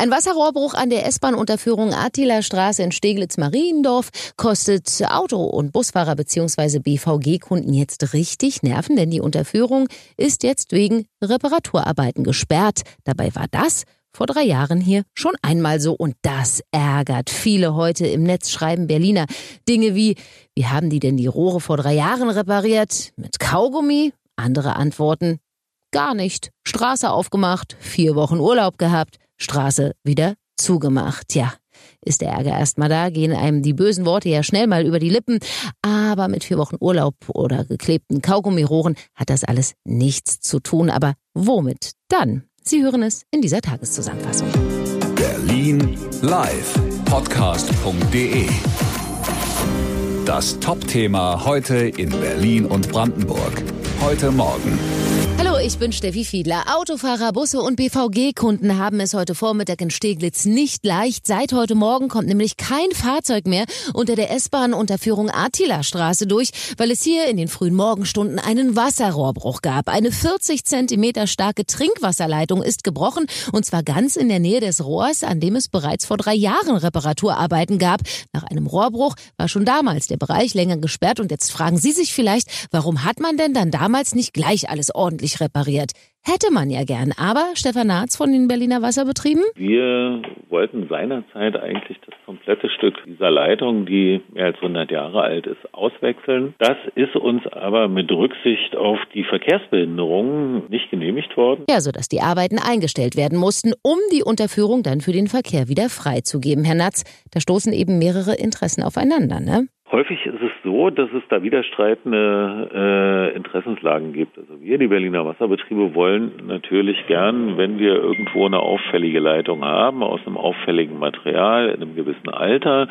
Ein Wasserrohrbruch an der S-Bahn-Unterführung Attila Straße in Steglitz-Mariendorf kostet Auto- und Busfahrer bzw. BVG-Kunden jetzt richtig Nerven, denn die Unterführung ist jetzt wegen Reparaturarbeiten gesperrt. Dabei war das vor drei Jahren hier schon einmal so und das ärgert viele heute im Netz schreiben Berliner Dinge wie wie haben die denn die Rohre vor drei Jahren repariert mit Kaugummi andere antworten gar nicht Straße aufgemacht vier Wochen Urlaub gehabt Straße wieder zugemacht. Ja, ist der Ärger erstmal da, gehen einem die bösen Worte ja schnell mal über die Lippen. Aber mit vier Wochen Urlaub oder geklebten Kaugummirohren hat das alles nichts zu tun. Aber womit dann? Sie hören es in dieser Tageszusammenfassung. Berlin Live Podcast.de Das Top-Thema heute in Berlin und Brandenburg. Heute Morgen ich bin Steffi Fiedler. Autofahrer, Busse und BVG-Kunden haben es heute Vormittag in Steglitz nicht leicht. Seit heute Morgen kommt nämlich kein Fahrzeug mehr unter der S-Bahn-Unterführung Attila-Straße durch, weil es hier in den frühen Morgenstunden einen Wasserrohrbruch gab. Eine 40 Zentimeter starke Trinkwasserleitung ist gebrochen und zwar ganz in der Nähe des Rohrs, an dem es bereits vor drei Jahren Reparaturarbeiten gab. Nach einem Rohrbruch war schon damals der Bereich länger gesperrt und jetzt fragen Sie sich vielleicht, warum hat man denn dann damals nicht gleich alles ordentlich repariert? Repariert. Hätte man ja gern. Aber Stefan Naatz von den Berliner Wasserbetrieben? Wir wollten seinerzeit eigentlich das komplette Stück dieser Leitung, die mehr als 100 Jahre alt ist, auswechseln. Das ist uns aber mit Rücksicht auf die Verkehrsbehinderungen nicht genehmigt worden. Ja, sodass die Arbeiten eingestellt werden mussten, um die Unterführung dann für den Verkehr wieder freizugeben. Herr Natz, da stoßen eben mehrere Interessen aufeinander, ne? Häufig ist es so, dass es da widerstreitende äh, Interessenslagen gibt. Also wir, die Berliner Wasserbetriebe, wollen natürlich gern, wenn wir irgendwo eine auffällige Leitung haben, aus einem auffälligen Material, in einem gewissen Alter,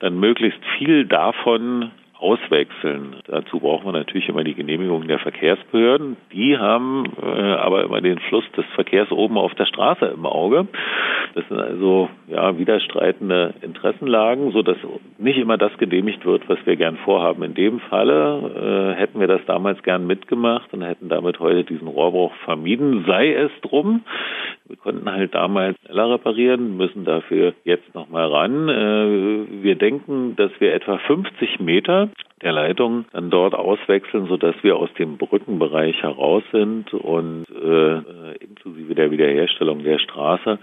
dann möglichst viel davon auswechseln. Dazu brauchen wir natürlich immer die Genehmigung der Verkehrsbehörden. Die haben äh, aber immer den Fluss des Verkehrs oben auf der Straße im Auge. Das sind also ja widerstreitende Interessenlagen, so dass nicht immer das genehmigt wird, was wir gern vorhaben. In dem Falle äh, hätten wir das damals gern mitgemacht und hätten damit heute diesen Rohrbruch vermieden. Sei es drum, wir konnten halt damals schneller reparieren, müssen dafür jetzt nochmal ran. Äh, wir denken, dass wir etwa 50 Meter der Leitung dann dort auswechseln, sodass wir aus dem Brückenbereich heraus sind und äh, inklusive der Wiederherstellung der Straße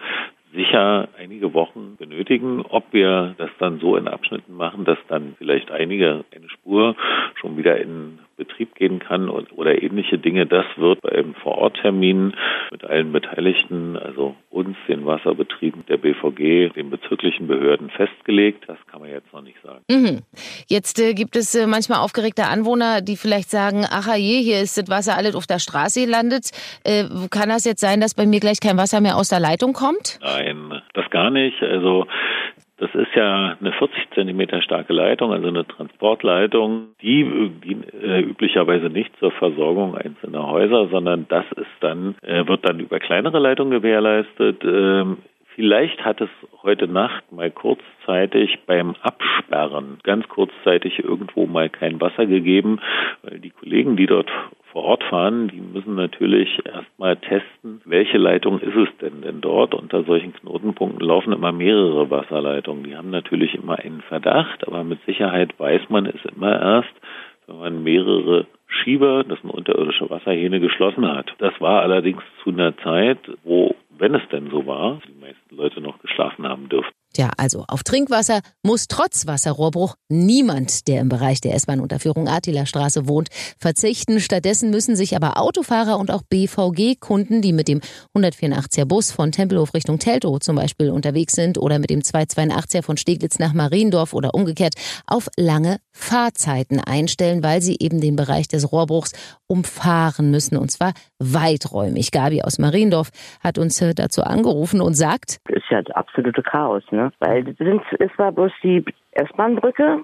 sicher einige Wochen benötigen. Ob wir das dann so in Abschnitten machen, dass dann vielleicht einige eine Spur schon wieder in Betrieb gehen kann oder ähnliche Dinge, das wird beim Vororttermin mit allen Beteiligten, also uns, den Wasserbetrieben, der BVG, den bezirklichen Behörden festgelegt. Das kann man jetzt noch nicht sagen. Mhm. Jetzt äh, gibt es äh, manchmal aufgeregte Anwohner, die vielleicht sagen, ach je, hier ist das Wasser alles auf der Straße gelandet. Äh, kann das jetzt sein, dass bei mir gleich kein Wasser mehr aus der Leitung kommt? Nein, das gar nicht. Also das ist ja eine 40 Zentimeter starke Leitung, also eine Transportleitung, die dient äh, üblicherweise nicht zur Versorgung einzelner Häuser, sondern das ist dann, äh, wird dann über kleinere Leitungen gewährleistet. Ähm, Vielleicht hat es heute Nacht mal kurzzeitig beim Absperren, ganz kurzzeitig irgendwo mal kein Wasser gegeben, weil die Kollegen, die dort vor Ort fahren, die müssen natürlich erstmal testen, welche Leitung ist es denn denn dort. Unter solchen Knotenpunkten laufen immer mehrere Wasserleitungen. Die haben natürlich immer einen Verdacht, aber mit Sicherheit weiß man es immer erst, wenn man mehrere Schieber, das sind unterirdische Wasserhähne, geschlossen hat. Das war allerdings zu einer Zeit, wo, wenn es denn so war, die meisten Leute noch geschlafen haben dürften. Ja, also auf Trinkwasser muss trotz Wasserrohrbruch niemand, der im Bereich der S-Bahn-Unterführung Attila Straße wohnt, verzichten. Stattdessen müssen sich aber Autofahrer und auch BVG-Kunden, die mit dem 184er Bus von Tempelhof Richtung Teltow zum Beispiel unterwegs sind oder mit dem 282er von Steglitz nach Mariendorf oder umgekehrt, auf lange Fahrzeiten einstellen, weil sie eben den Bereich des Rohrbruchs umfahren müssen und zwar weiträumig. Gabi aus Mariendorf hat uns äh, dazu angerufen und sagt, ist ja absolute Chaos, ne? Weil es war bloß die S-Bahn-Brücke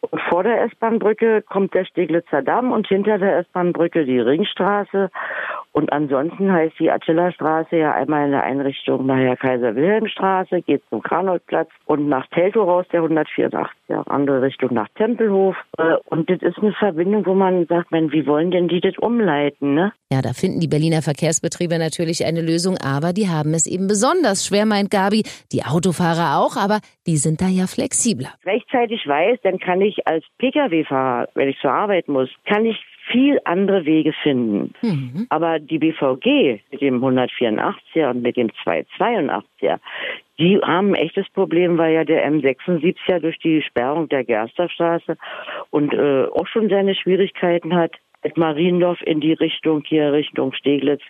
Und vor der S-Bahn-Brücke kommt der Steglitzer Damm und hinter der S-Bahn-Brücke die Ringstraße. Und ansonsten heißt die Attila-Straße ja einmal in der Einrichtung nachher Kaiser-Wilhelm-Straße, geht zum Kranolplatz und nach Teltow raus der 184, andere Richtung nach Tempelhof. Äh, und das ist eine Verbindung, wo man sagt, man, wie wollen denn die das umleiten, ne? Ja, da finden die Berliner Verkehrsbetriebe natürlich eine Lösung, aber die haben es eben besonders schwer, meint Gabi. Die Autofahrer auch, aber die sind da ja flexibler. Rechtzeitig weiß, dann kann ich als Pkw-Fahrer, wenn ich zur Arbeit muss, kann ich viel andere Wege finden. Mhm. Aber die BVG mit dem 184er und mit dem 282er, die haben ein echtes Problem, weil ja der M76er durch die Sperrung der Gersterstraße und äh, auch schon seine Schwierigkeiten hat. Mit Mariendorf in die Richtung hier Richtung Steglitz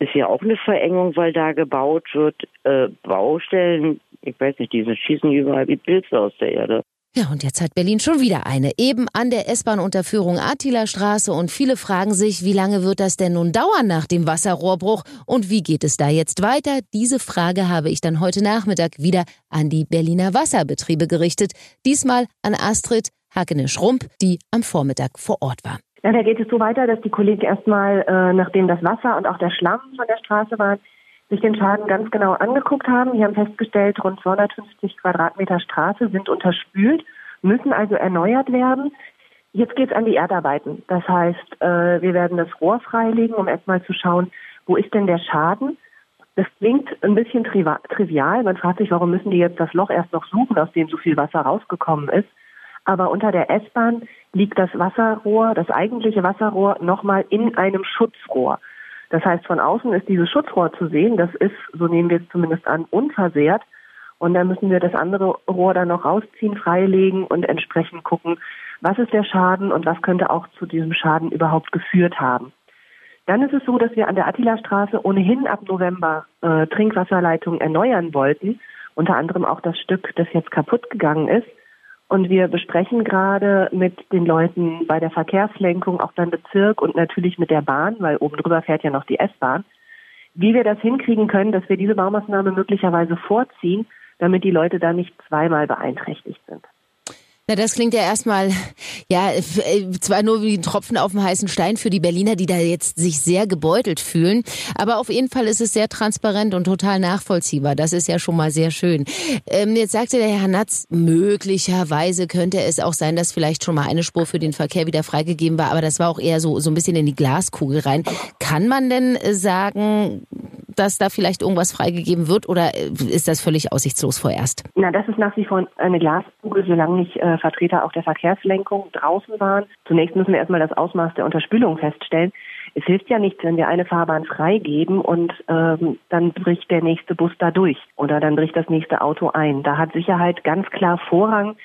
ist ja auch eine Verengung, weil da gebaut wird. Äh, Baustellen, ich weiß nicht, die schießen überall wie Pilze aus der Erde. Ja, und jetzt hat Berlin schon wieder eine, eben an der S-Bahn-Unterführung Attila-Straße und viele fragen sich, wie lange wird das denn nun dauern nach dem Wasserrohrbruch und wie geht es da jetzt weiter? Diese Frage habe ich dann heute Nachmittag wieder an die Berliner Wasserbetriebe gerichtet, diesmal an Astrid Hackene-Schrump, die am Vormittag vor Ort war. Ja, da geht es so weiter, dass die Kollegen erstmal, äh, nachdem das Wasser und auch der Schlamm von der Straße waren, sich den Schaden ganz genau angeguckt haben. Die haben festgestellt, rund 250 Quadratmeter Straße sind unterspült, müssen also erneuert werden. Jetzt geht es an die Erdarbeiten. Das heißt, äh, wir werden das Rohr freilegen, um erstmal zu schauen, wo ist denn der Schaden. Das klingt ein bisschen trivial. Man fragt sich, warum müssen die jetzt das Loch erst noch suchen, aus dem so viel Wasser rausgekommen ist. Aber unter der S-Bahn liegt das Wasserrohr, das eigentliche Wasserrohr, nochmal in einem Schutzrohr. Das heißt, von außen ist dieses Schutzrohr zu sehen. Das ist, so nehmen wir es zumindest an, unversehrt. Und dann müssen wir das andere Rohr dann noch rausziehen, freilegen und entsprechend gucken, was ist der Schaden und was könnte auch zu diesem Schaden überhaupt geführt haben. Dann ist es so, dass wir an der Attila-Straße ohnehin ab November äh, Trinkwasserleitungen erneuern wollten, unter anderem auch das Stück, das jetzt kaputt gegangen ist. Und wir besprechen gerade mit den Leuten bei der Verkehrslenkung, auch beim Bezirk und natürlich mit der Bahn, weil oben drüber fährt ja noch die S-Bahn, wie wir das hinkriegen können, dass wir diese Baumaßnahme möglicherweise vorziehen, damit die Leute da nicht zweimal beeinträchtigt sind. Na, das klingt ja erstmal, ja, äh, zwar nur wie ein Tropfen auf dem heißen Stein für die Berliner, die da jetzt sich sehr gebeutelt fühlen, aber auf jeden Fall ist es sehr transparent und total nachvollziehbar. Das ist ja schon mal sehr schön. Ähm, jetzt sagte der Herr Natz, möglicherweise könnte es auch sein, dass vielleicht schon mal eine Spur für den Verkehr wieder freigegeben war, aber das war auch eher so, so ein bisschen in die Glaskugel rein. Kann man denn sagen, dass da vielleicht irgendwas freigegeben wird oder äh, ist das völlig aussichtslos vorerst? Na, das ist nach wie vor eine Glaskugel, solange nicht äh, Vertreter auch der Verkehrslenkung draußen waren. Zunächst müssen wir erstmal das Ausmaß der Unterspülung feststellen. Es hilft ja nichts, wenn wir eine Fahrbahn freigeben und ähm, dann bricht der nächste Bus da durch oder dann bricht das nächste Auto ein. Da hat Sicherheit ganz klar Vorrang.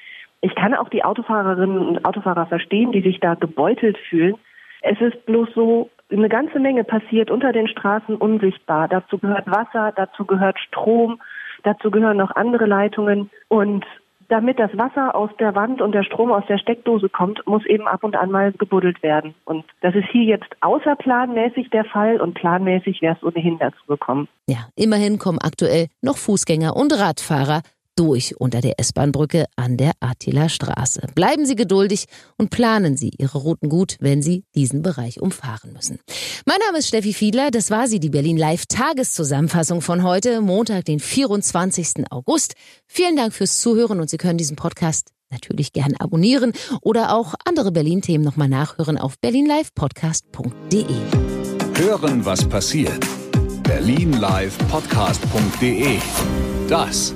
Ich kann auch die Autofahrerinnen und Autofahrer verstehen, die sich da gebeutelt fühlen. Es ist bloß so, eine ganze Menge passiert unter den Straßen unsichtbar. Dazu gehört Wasser, dazu gehört Strom, dazu gehören noch andere Leitungen. Und damit das Wasser aus der Wand und der Strom aus der Steckdose kommt, muss eben ab und an mal gebuddelt werden. Und das ist hier jetzt außerplanmäßig der Fall und planmäßig wäre es ohnehin dazu gekommen. Ja, immerhin kommen aktuell noch Fußgänger und Radfahrer durch unter der S-Bahn-Brücke an der Attila Straße. Bleiben Sie geduldig und planen Sie Ihre Routen gut, wenn Sie diesen Bereich umfahren müssen. Mein Name ist Steffi Fiedler, das war sie, die Berlin Live Tageszusammenfassung von heute, Montag, den 24. August. Vielen Dank fürs Zuhören und Sie können diesen Podcast natürlich gerne abonnieren oder auch andere Berlin-Themen nochmal nachhören auf berlinlivepodcast.de. Hören, was passiert. berlinlivepodcast.de das